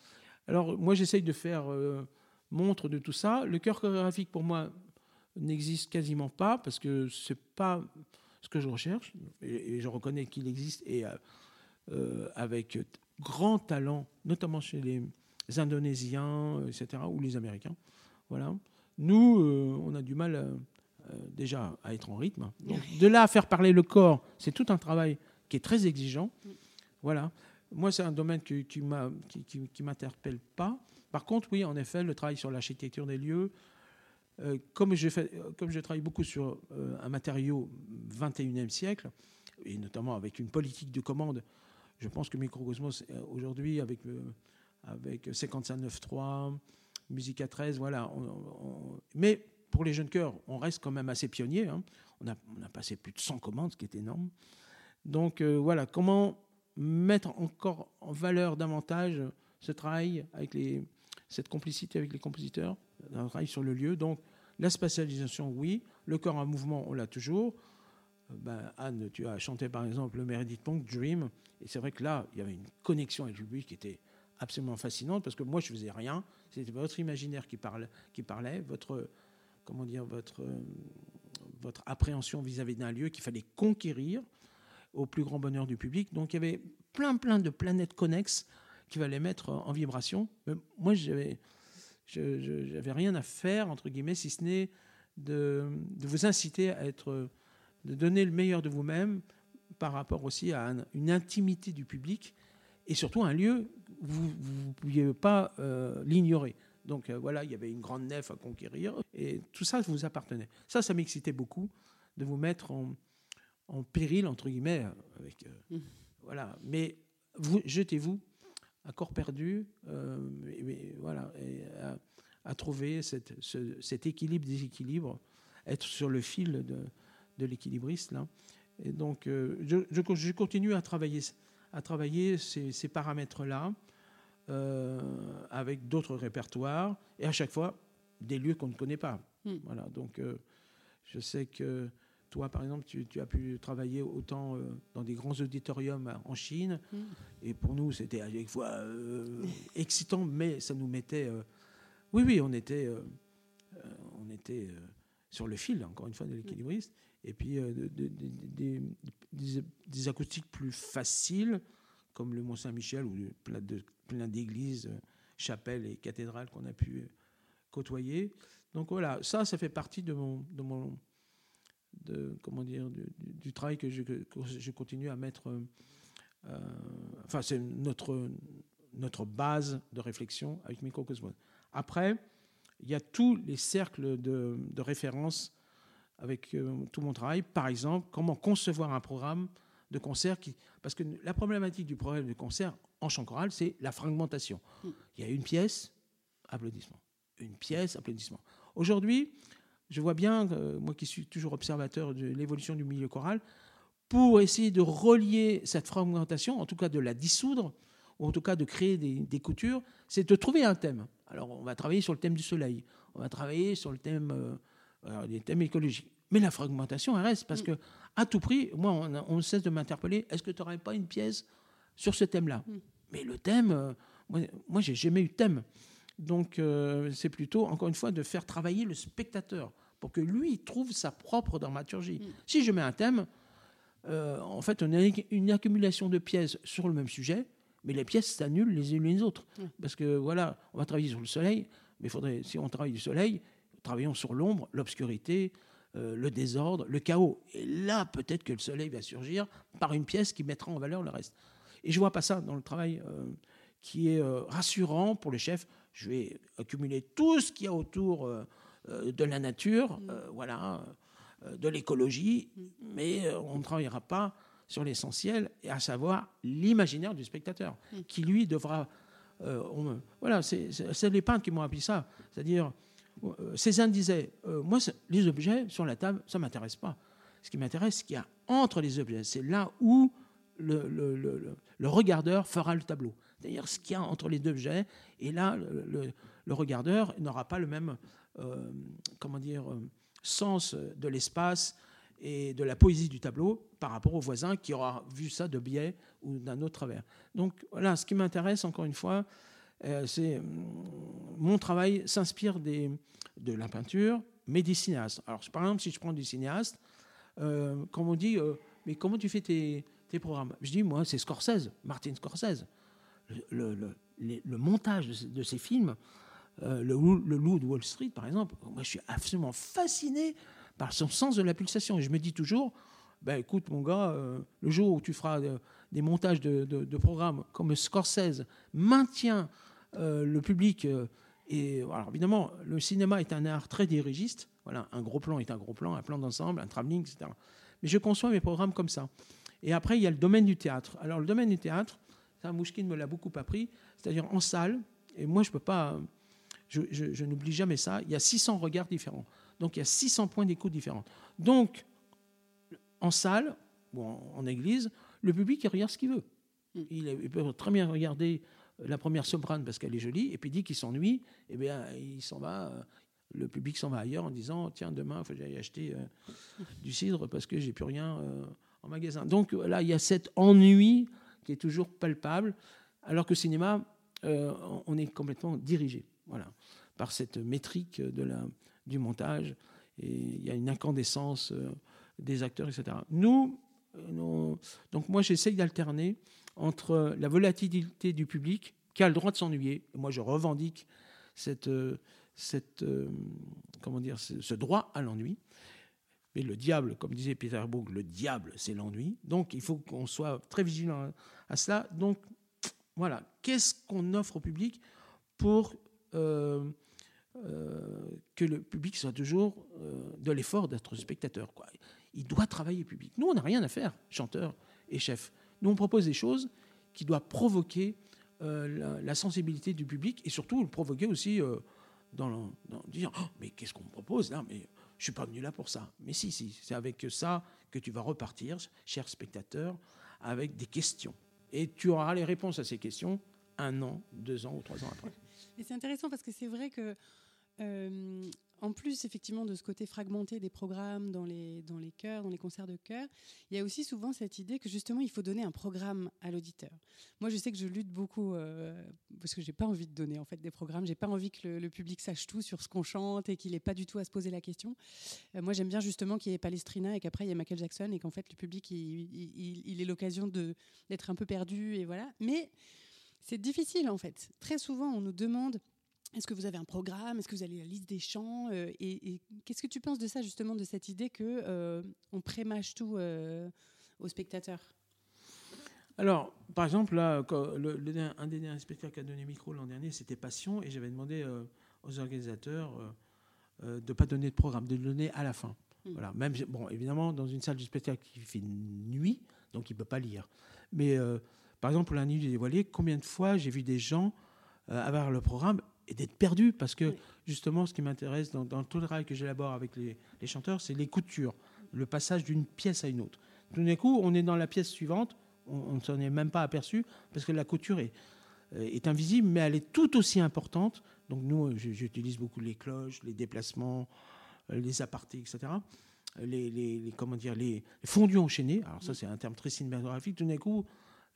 Alors moi j'essaye de faire euh, montre de tout ça. Le chœur chorégraphique pour moi n'existe quasiment pas parce que c'est pas ce que je recherche et, je reconnais qu'il existe et euh, avec grand talent, notamment chez les Indonésiens, etc. ou les Américains. Voilà. Nous, on a du mal déjà à être en rythme. Donc, de là à faire parler le corps, c'est tout un travail qui est très exigeant. Voilà. Moi, c'est un domaine qui ne qui, m'interpelle pas. Par contre, oui, en effet, le travail sur l'architecture des lieux, euh, comme, je fais, comme je travaille beaucoup sur euh, un matériau 21e siècle, et notamment avec une politique de commande, je pense que Microcosmos, euh, aujourd'hui, avec, avec 55.9.3, Musica 13, voilà. mais pour les jeunes chœurs, on reste quand même assez pionnier. Hein. On, a, on a passé plus de 100 commandes, ce qui est énorme. Donc euh, voilà, comment mettre encore en valeur davantage ce travail avec les, cette complicité avec les compositeurs, un travail sur le lieu. Donc la spatialisation, oui. Le corps en mouvement, on l'a toujours. Euh, ben, Anne, tu as chanté par exemple le Meredith Monk, Dream. Et c'est vrai que là, il y avait une connexion avec le public qui était absolument fascinante parce que moi, je faisais rien. C'était votre imaginaire qui, parlait, qui parlait votre, comment dire, votre, euh, votre appréhension vis-à-vis d'un lieu qu'il fallait conquérir au plus grand bonheur du public. Donc il y avait plein plein de planètes connexes qui va les mettre en vibration. Moi, je n'avais rien à faire, entre guillemets, si ce n'est de, de, vous inciter à être, de donner le meilleur de vous-même par rapport aussi à une intimité du public et surtout un lieu où vous ne pouviez pas euh, l'ignorer. Donc euh, voilà, il y avait une grande nef à conquérir et tout ça vous appartenait. Ça, ça m'excitait beaucoup de vous mettre en, en péril, entre guillemets. Avec, euh, mmh. Voilà. Mais vous, jetez-vous à corps perdu, euh, mais, voilà, et à, trouver cette, cet équilibre, déséquilibre, être sur le fil de, de l'équilibriste. Là. Et donc, euh, je, je, continue à travailler, à travailler ces, ces paramètres-là. avec d'autres répertoires, et à chaque fois, des lieux qu'on ne connaît pas. Mm. Voilà, donc je sais que toi, par exemple, tu, tu as pu travailler autant euh, dans des grands auditoriums en Chine, Mm. et pour nous, c'était à chaque fois euh, excitant, mais ça nous mettait... euh, oui, oui, on était, on était sur le fil, encore une fois, de l'équilibriste, et puis de- de- de- des- acoustiques plus faciles, comme le Mont-Saint-Michel, ou plein d'églises, chapelles et cathédrales qu'on a pu côtoyer. Donc voilà, ça, ça fait partie de mon, de mon, de comment dire, du, travail que je, que je continue à mettre. euh, euh, enfin, c'est notre notre base de réflexion avec Microcosmos. Après, il y a tous les cercles de, de référence avec euh, tout mon travail. Par exemple, comment concevoir un programme de concert qui, parce que la problématique du programme de concert en chant choral, c'est la fragmentation. Mm. Il y a une pièce, applaudissement. Une pièce, applaudissement. Aujourd'hui, je vois bien, euh, moi qui suis toujours observateur de l'évolution du milieu choral, pour essayer de relier cette fragmentation, en tout cas de la dissoudre, ou en tout cas de créer des, des coutures, c'est de trouver un thème. Alors on va travailler sur le thème du soleil, on va travailler sur le thème, euh, alors, des thèmes écologiques. Mais la fragmentation, elle reste, parce Mm. que à tout prix, moi, on, cesse de m'interpeller, est-ce que tu n'aurais pas une pièce sur ce thème-là? Mm. Mais le thème, euh, moi, moi j'ai jamais eu de thème. Donc euh, c'est plutôt, encore une fois, de faire travailler le spectateur pour que lui trouve sa propre dramaturgie. Mm. Si je mets un thème, euh, en fait, on a une accumulation de pièces sur le même sujet, mais les pièces s'annulent les unes les autres. Mm. Parce que voilà, on va travailler sur le soleil, mais faudrait, si on travaille du soleil, travaillons sur l'ombre, l'obscurité, euh, le désordre, le chaos. Et là, peut-être que le soleil va surgir par une pièce qui mettra en valeur le reste. Et je vois pas ça dans le travail euh, qui est euh, rassurant pour le chef. Je vais accumuler tout ce qu'il y a autour euh, euh, de la nature, euh, voilà, de l'écologie, mais euh, on ne travaillera pas sur l'essentiel, et à savoir l'imaginaire du spectateur, qui lui devra. euh, on- voilà, c'est les peintres qui m'ont appris ça. C'est-à-dire, euh, Cézanne disait euh, Moi, les objets sur la table, ça ne m'intéresse pas. Ce qui m'intéresse, c'est ce qu'il y a entre les objets. C'est là où le, le- le- le- le regardeur fera le tableau. C'est-à-dire ce qu'il y a entre les deux objets. Et là, le, regardeur n'aura pas le même euh, comment dire, euh, sens de l'espace et de la poésie du tableau par rapport au voisin qui aura vu ça de biais ou d'un autre travers. Donc voilà, ce qui m'intéresse, encore une fois, euh, c'est hum, mon travail s'inspire des- de la peinture, mais des cinéastes. Alors, par exemple, si je prends des cinéastes, euh, quand on dit, mais comment tu fais tes, tes programmes? Je dis, moi, c'est Scorsese, Martin Scorsese. Le, le- montage de, ces- films, euh, le, le loup de Wall Street, par exemple, moi, je suis absolument fasciné par son sens de la pulsation. Et je me dis toujours, ben, écoute, mon gars, euh, le jour où tu feras euh, des montages de, programmes comme Scorsese maintient le public. et alors évidemment, le cinéma est un art très dirigiste. Voilà, un gros plan est un gros plan, un plan d'ensemble, un travelling, etc. Mais je conçois mes programmes comme ça. Et après, il y a le domaine du théâtre. Alors le domaine du théâtre, ça, Mouchkine me l'a beaucoup appris, c'est-à-dire en salle. Et moi, je peux pas, je, je- je n'oublie jamais ça. Il y a 600 regards différents. Donc il y a 600 points d'écoute différents. Donc en salle ou en, en église, le public il regarde ce qu'il veut. Mm. Il, il peut très bien regarder la première soprane parce qu'elle est jolie, et puis dit qu'il s'ennuie, et bien il s'en va. euh, Le public s'en va ailleurs en disant tiens demain il faut que j'aille acheter euh, du cidre parce que j'ai plus rien euh, en magasin. Donc là il y a cet ennui qui est toujours palpable, alors que cinéma euh, on est complètement dirigé, voilà, par cette métrique de la, du montage et il y a une incandescence euh, des acteurs, etc. Nous, euh, nous- donc moi j'essaye d'alterner entre la volatilité du public qui a le droit de s'ennuyer. Moi je revendique cette, cette, comment dire, ce droit à l'ennui. Mais le diable, comme disait Peter Brook, le diable c'est l'ennui. Donc il faut qu'on soit très vigilant à, cela. Donc voilà, qu'est-ce qu'on offre au public pour euh, euh, que le public soit toujours euh, de l'effort d'être spectateur. Quoi? Il doit travailler le public. Nous, on n'a rien à faire, chanteurs et chefs. Nous, on propose des choses qui doivent provoquer la, sensibilité du public et surtout le provoquer aussi dans, le- dire Oh, mais qu'est-ce qu'on propose là Mais je suis pas venu là pour ça. Mais si, si, c'est avec ça que tu vas repartir, cher spectateur, avec des questions. Et tu auras les réponses à ces questions un an, deux ans ou trois ans après. Et c'est intéressant parce que c'est vrai que euh, en plus, effectivement, de ce côté fragmenté des programmes dans les, dans les chœurs, dans les concerts de chœur, il y a aussi souvent cette idée que justement, il faut donner un programme à l'auditeur. Moi, je sais que je lutte beaucoup euh, parce que j'ai pas envie de donner en fait des programmes. J'ai pas envie que le, public sache tout sur ce qu'on chante et qu'il n'ait pas du tout à se poser la question. Euh, moi, j'aime bien justement qu'il y ait Palestrina et qu'après il y ait Michael Jackson et qu'en fait le public il, il, il ait l'occasion d'être un peu perdu et voilà. Mais c'est difficile en fait. Très souvent, on nous demande est-ce que vous avez un programme? Est-ce que vous avez la liste des chants euh, Et, qu'est-ce que tu penses de ça, justement, de cette idée que euh, on prémâche tout euh, aux spectateurs? Alors, par exemple, là, un des derniers spectacles qui a donné micro l'an dernier, c'était Passion, et j'avais demandé aux organisateurs de ne pas donner de programme, de le donner à la fin. Hmm. Voilà. Même, bon, évidemment, dans une salle de spectacle qui fait nuit, donc il ne peut pas lire. Mais par exemple, pour la nuit des voiliers, combien de fois j'ai vu des gens avoir le programme et d'être perdu parce que justement ce qui m'intéresse dans, tout le travail que j'élabore avec les, chanteurs c'est les coutures le passage d'une pièce à une autre. Tout d'un coup on est dans la pièce suivante on ne s'en est même pas aperçu parce que la couture est, euh, est invisible mais elle est tout aussi importante. Donc nous j'utilise beaucoup les cloches les déplacements euh, les apartés etc les, les, comment dire les fondus enchaînés. Alors ça c'est un terme très cinématographique. Tout d'un coup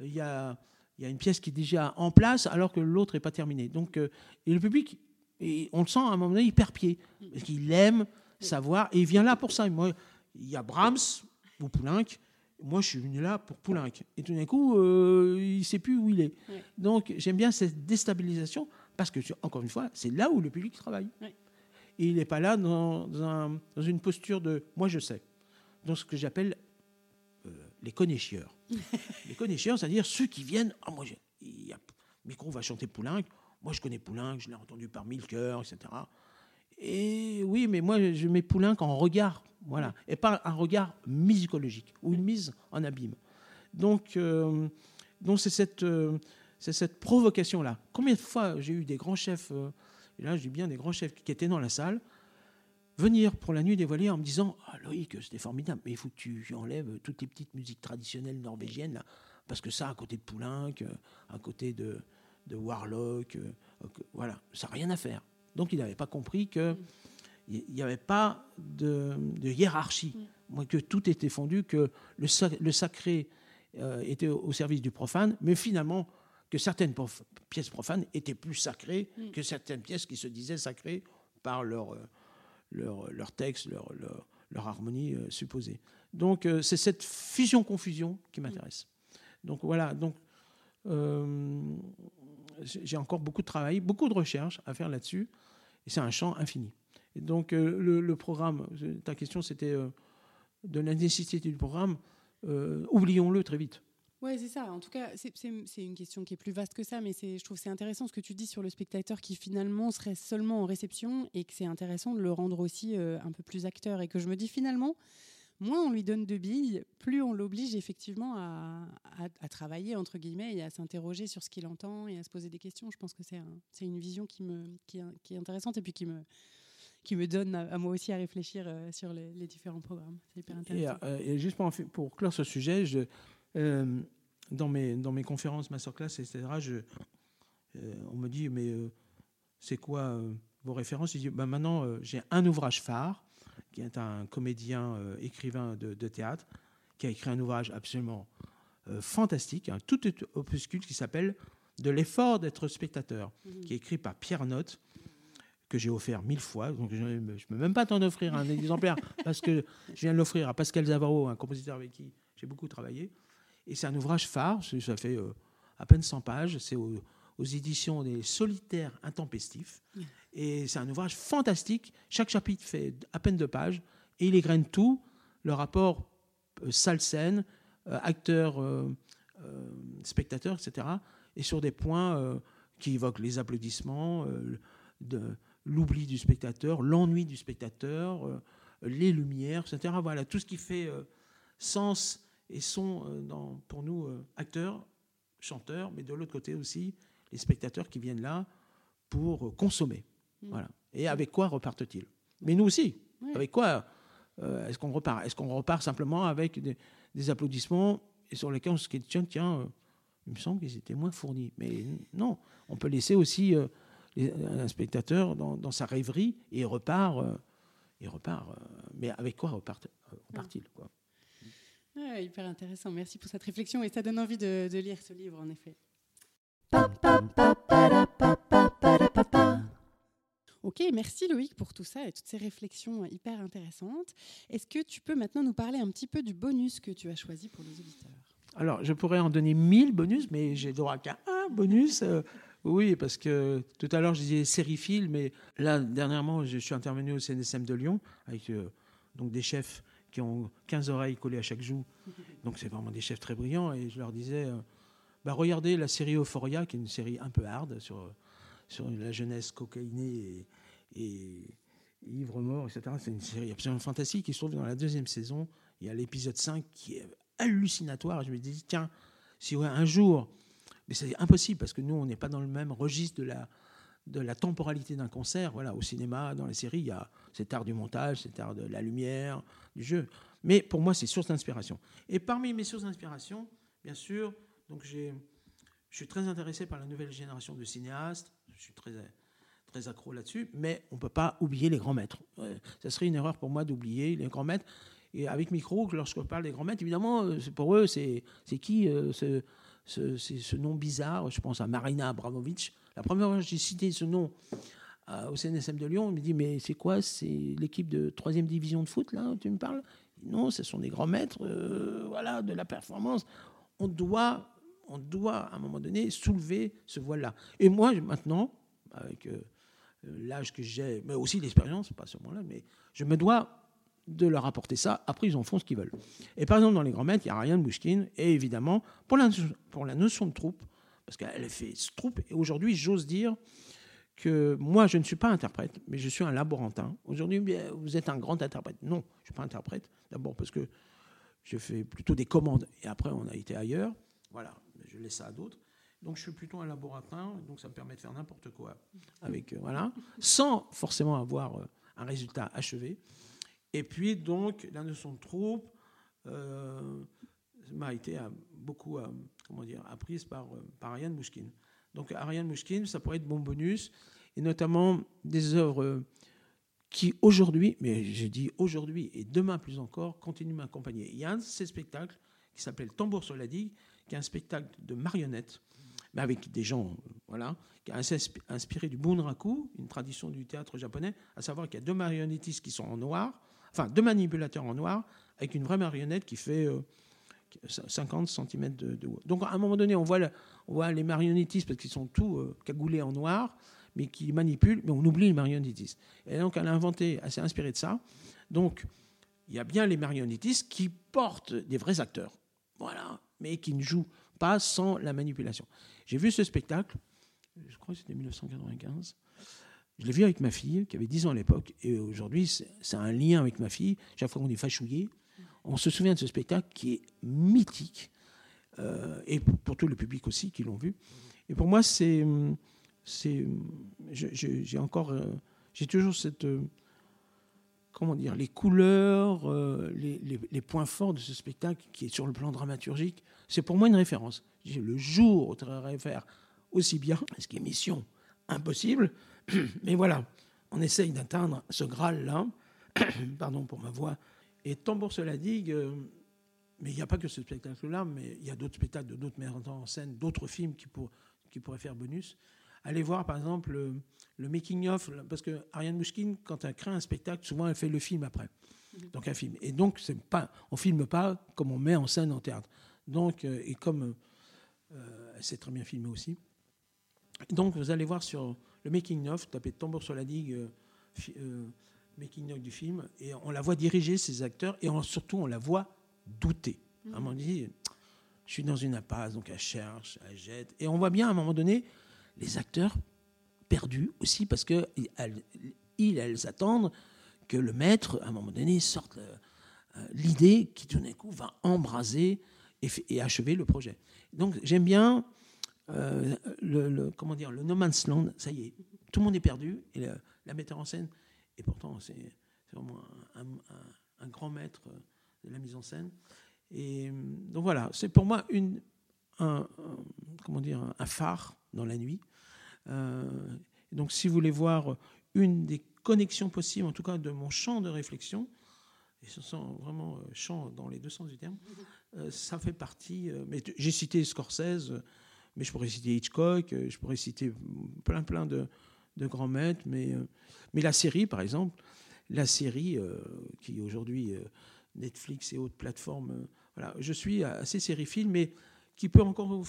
il y a il y a une pièce qui est déjà en place alors que l'autre n'est pas terminée. Donc, euh, et le public, et on le sent à un moment donné, il perd pied. Parce qu'il aime savoir, et il vient là pour ça. moi, il y a Brahms ou Poulenc. Moi, je suis venu là pour Poulenc. Et tout d'un coup, euh, il ne sait plus où il est. Donc, j'aime bien cette déstabilisation parce que, encore une fois, c'est là où le public travaille. Et il n'est pas là dans, dans, une posture de moi, je sais. Dans ce que j'appelle les connaisseurs. les connaisseurs, c'est-à-dire ceux qui viennent. Ah, moi, il y a, Micro va chanter Poulenc. Moi, je connais Poulenc, je l'ai entendu par mille cœurs, etc. Et oui, mais moi, je mets Poulenc en regard, voilà, et pas un regard musicologique ou une mise en abîme. Donc, euh, donc c'est cette, euh, c'est cette provocation-là. Combien de fois j'ai eu des grands chefs, et là, je dis bien des grands chefs qui étaient dans la salle, venir pour la nuit des voiliers en me disant Ah, Loïc, c'était formidable, mais il faut que tu enlèves toutes les petites musiques traditionnelles norvégiennes, parce que ça, à côté de Poulenc, euh, à côté de, de Warlock, euh, voilà, ça n'a rien à faire. Donc il n'avait pas compris qu'il n'y avait pas de, hiérarchie, que tout était fondu, que le, sacré euh, était au service du profane, mais finalement que certaines pièces profanes étaient plus sacrées que certaines pièces qui se disaient sacrées par leur leur, leur texte, leur, leur, harmonie euh, supposée. Donc euh, c'est cette fusion-confusion qui m'intéresse. Donc voilà, donc euh, j'ai encore beaucoup de travail, beaucoup de recherches à faire là-dessus, et c'est un champ infini. Et donc le, programme, ta question c'était de la nécessité du programme, oublions-le très vite. Oui, c'est ça. En tout cas, c'est une question qui est plus vaste que ça, mais je trouve c'est intéressant ce que tu dis sur le spectateur qui finalement serait seulement en réception et que c'est intéressant de le rendre aussi euh, un peu plus acteur et que je me dis finalement, moins on lui donne de billes, plus on l'oblige effectivement à, travailler entre guillemets et à s'interroger sur ce qu'il entend et à se poser des questions. Je pense que c'est une vision qui, me, qui, est intéressante et puis qui me, qui me donne à, moi aussi à réfléchir euh, sur les, différents programmes. C'est hyper intéressant. Euh, et, juste pour, pour, clore ce sujet, je, euh, dans, mes, dans mes conférences, masterclass, etc., je, euh, on me dit, mais euh, c'est quoi vos références? Je dis, bah, maintenant, j'ai un ouvrage phare, qui est un comédien, écrivain de, théâtre, qui a écrit un ouvrage absolument fantastique, un tout opuscule qui s'appelle De l'effort d'être spectateur, mmh. qui est écrit par Pierre Note, que j'ai offert mille fois. Donc je ne peux même pas t'en offrir un exemplaire, parce que je viens de l'offrir à Pascal Zavaro, un compositeur avec qui j'ai beaucoup travaillé. Et c'est un ouvrage phare, ça fait euh, à peine 100 pages, c'est aux, éditions des Solitaires Intempestifs. Et c'est un ouvrage fantastique. Chaque chapitre fait à peine deux pages et il égrène tout, le rapport euh, salle-scène, euh, acteur, spectateur, etc. Et sur des points qui évoquent les applaudissements, l'oubli du spectateur, l'ennui du spectateur, les lumières, etc. Voilà, tout ce qui fait sens et sont euh, dans, pour nous euh, acteurs, chanteurs, mais de l'autre côté aussi les spectateurs qui viennent là pour euh, consommer. Mm. Voilà. Et avec quoi repartent-ils? Mais nous aussi. Avec quoi est-ce qu'on repart? Est-ce qu'on repart simplement avec des, applaudissements et sur lesquels on se questionne, tiens, il me semble qu'ils étaient moins fournis. Mais non, on peut laisser aussi euh, un spectateur dans, sa rêverie et il repart. il repart. mais avec quoi repart-il quoi? Hyper intéressant. Merci pour cette réflexion et ça donne envie de, de lire ce livre, en effet. Ok, merci Loïc pour tout ça et toutes ces réflexions hyper intéressantes. Est-ce que tu peux maintenant nous parler un petit peu du bonus que tu as choisi pour les auditeurs? Alors, je pourrais en donner 1000 bonus, mais j'ai droit qu'à un bonus. Euh, oui, parce que tout à l'heure, je disais série mais là, dernièrement, je suis intervenu au CNSM de Lyon avec euh, donc des chefs qui ont 15 oreilles collées à chaque joue. Donc, c'est vraiment des chefs très brillants. Et je leur disais, euh, bah, regardez la série Euphoria, qui est une série un peu hard sur, sur la jeunesse cocaïnée et, ivre-mort, etc. C'est une série absolument fantastique. Il se trouve dans la deuxième saison, il y a l'épisode 5 qui est hallucinatoire. Je me dis, tiens, si ouais, un jour, mais c'est impossible parce que nous, on n'est pas dans le même registre de la, de la temporalité d'un concert. Voilà, au cinéma, dans les séries, il y a cet art du montage, cet art de la lumière, du jeu. Mais pour moi, c'est source d'inspiration. Et parmi mes sources d'inspiration, bien sûr, donc j'ai, je suis très intéressé par la nouvelle génération de cinéastes. Je suis très, très accro là-dessus. Mais on ne peut pas oublier les grands maîtres. ça serait une erreur pour moi d'oublier les grands maîtres. Et avec Micro, lorsque je parle des grands maîtres, évidemment, euh, pour eux, c'est, c'est qui euh, ce, ce, ce, nom bizarre Je pense à Marina Abramovic. La première fois que j'ai cité ce nom euh, au CNSM de Lyon, on me dit Mais c'est quoi? C'est l'équipe de 3 division de foot, là, tu me parles? Non, ce sont des grands maîtres voilà, de la performance. On doit on doit à un moment donné soulever ce voile-là. Et moi, maintenant, avec euh, l'âge que j'ai, mais aussi l'expérience, pas seulement là, mais je me dois de leur apporter ça. Après, ils en font ce qu'ils veulent. Et par exemple, dans les grands maîtres, il y a Ariane Bouchkine, et évidemment, pour la, pour la notion de troupe, parce qu'elle fait troupe, et aujourd'hui, j'ose dire que moi, je ne suis pas interprète, mais je suis un laborantin. Aujourd'hui, vous êtes un grand interprète. Non, je ne suis pas interprète. D'abord parce que je fais plutôt des commandes, et après, on a été ailleurs. Voilà, je laisse ça à d'autres. Donc je suis plutôt un laboratoire, donc ça me permet de faire n'importe quoi avec euh, voilà, sans forcément avoir euh, un résultat achevé. Et puis donc la notion de troupe euh, m'a été beaucoup comment dire apprise par par Ariane Mouchkine. Donc Ariane Mouchkine, ça pourrait être bon bonus et notamment des œuvres qui aujourd'hui, mais j'ai dit aujourd'hui et demain plus encore, continuent à m'accompagner. Il y a un de ces spectacles qui s'appelle Tambour sur la digue, qui est un spectacle de marionnettes, mais avec des gens, voilà, qui a inspiré du bunraku, une tradition du théâtre japonais, à savoir qu'il y a deux marionnettistes qui sont en noir, enfin deux manipulateurs en noir, avec une vraie marionnette qui fait 50 euh, cm de, haut. Donc à un moment donné, on voit, on voit les marionnettistes parce qu'ils sont tous euh, cagoulés en noir, mais qui manipulent, mais on oublie les marionnettistes. Et donc elle a inventé, elle s'est inspirée de ça. Donc il y a bien les marionnettistes qui portent des vrais acteurs. Voilà mais qui ne joue pas sans la manipulation. J'ai vu ce spectacle, je crois que c'était 1995. Je l'ai vu avec ma fille, qui avait 10 ans à l'époque, et aujourd'hui, c'est un lien avec ma fille. Chaque fois qu'on est fachouillé, on se souvient de ce spectacle qui est mythique, euh, et pour, tout le public aussi qui l'ont vu. Et pour moi, c'est. J'ai encore. Euh, j'ai toujours cette. Euh, comment dire, les couleurs, les, points forts de ce spectacle qui est sur le plan dramaturgique, c'est pour moi une référence. Le jour tu faire aussi bien, ce qui mission impossible, mais voilà, on essaye d'atteindre ce Graal-là, pardon pour ma voix, et Tambour sur la digue, euh, mais il n'y a pas que ce spectacle-là, mais il y a d'autres spectacles de d'autres metteurs en scène, d'autres films qui, qui pourraient faire bonus allez voir par exemple le, making-of, parce que Ariane Mouchkine, quand elle crée un spectacle, souvent elle fait le film après. Mhm. Donc un film. Et donc, c'est pas, on filme pas comme on met en scène en théâtre. Donc, euh, et comme euh, elle sait très bien filmer aussi. Donc, vous allez voir sur le making-of, tapez Tambour sur la digue, euh, making-of du film, et on la voit diriger ses acteurs, et surtout, on la voit douter. À un moment donné, je suis dans une impasse, donc elle cherche, elle jette. Et on voit bien à un moment donné, les acteurs perdus aussi parce que ils, elles attendent que le maître, à un moment donné, sorte euh, l'idée qui tout d'un coup va embraser et, achever le projet. Donc j'aime bien euh, le, comment dire le No Man's Land. Ça y est, tout le monde est perdu et la metteur en scène. Et pourtant c'est vraiment un, grand maître de la mise en scène. Et donc voilà, c'est pour moi une, un, comment dire, un phare dans la nuit. donc, si vous voulez voir une des connexions possibles, en tout cas de mon champ de réflexion, et ce sont vraiment champ dans les deux sens du terme, ça fait partie. mais j'ai cité Scorsese, mais je pourrais citer Hitchcock, je pourrais citer plein, plein de, de grands maîtres, mais, mais la série, par exemple, la série qui aujourd'hui Netflix et autres plateformes. voilà, je suis assez sériephile, mais qui peut encore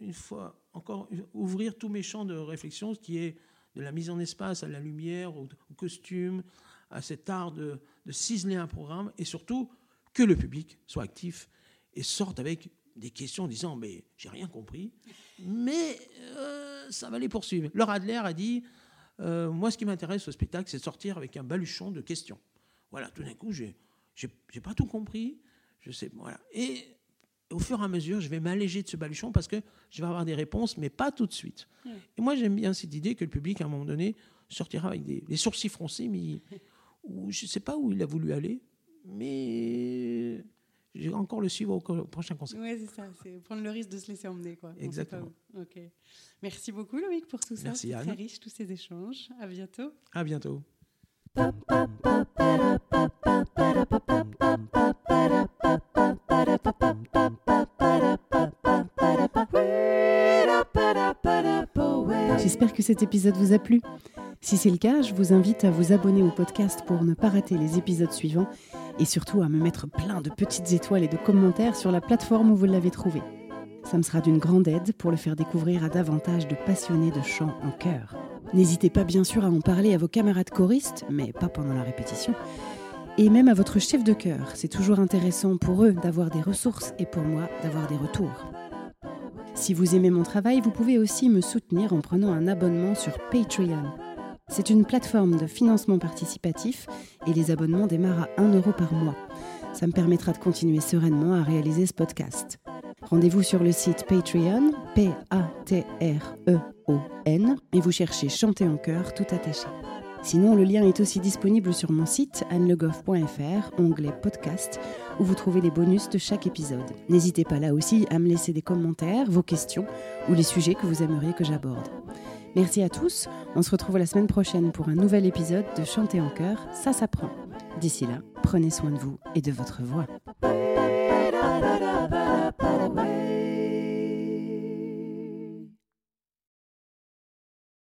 une fois encore ouvrir tous mes champs de réflexion, ce qui est de la mise en espace à la lumière, au, costume, à cet art de, ciseler un programme, et surtout que le public soit actif et sorte avec des questions en disant mais j'ai rien compris, mais euh, ça va les poursuivre. Laura Adler a dit euh, moi ce qui m'intéresse au spectacle c'est de sortir avec un baluchon de questions. Voilà, tout d'un coup j'ai j'ai pas tout compris, je sais voilà. Et au fur et à mesure, je vais m'alléger de ce baluchon parce que je vais avoir des réponses, mais pas tout de suite. Et moi, j'aime bien cette idée que le public, à un moment donné, sortira avec des, sourcils froncés, mais où, je ne sais pas où il a voulu aller, mais je vais encore le suivre au, prochain concert. Oui, c'est ça, c'est prendre le risque de se laisser emmener. Quoi. Exactement. Ok. Merci beaucoup, Loïc, pour tout ça. Merci, Très riche, tous ces échanges. À bientôt. À bientôt. J'espère que cet épisode vous a plu. Si c'est le cas, je vous invite à vous abonner au podcast pour ne pas rater les épisodes suivants et surtout à me mettre plein de petites étoiles et de commentaires sur la plateforme où vous l'avez trouvé. Ça me sera d'une grande aide pour le faire découvrir à davantage de passionnés de chant en chœur. N'hésitez pas bien sûr à en parler à vos camarades choristes, mais pas pendant la répétition, et même à votre chef de chœur. C'est toujours intéressant pour eux d'avoir des ressources et pour moi d'avoir des retours. Si vous aimez mon travail, vous pouvez aussi me soutenir en prenant un abonnement sur Patreon. C'est une plateforme de financement participatif et les abonnements démarrent à 1 euro par mois. Ça me permettra de continuer sereinement à réaliser ce podcast. Rendez-vous sur le site Patreon, P-A-T-R-E-O-N, et vous cherchez Chanter en chœur tout attaché. Sinon, le lien est aussi disponible sur mon site annelegoff.fr, onglet podcast, où vous trouvez les bonus de chaque épisode. N'hésitez pas là aussi à me laisser des commentaires, vos questions ou les sujets que vous aimeriez que j'aborde. Merci à tous, on se retrouve la semaine prochaine pour un nouvel épisode de Chanter en chœur, ça s'apprend. D'ici là, prenez soin de vous et de votre voix.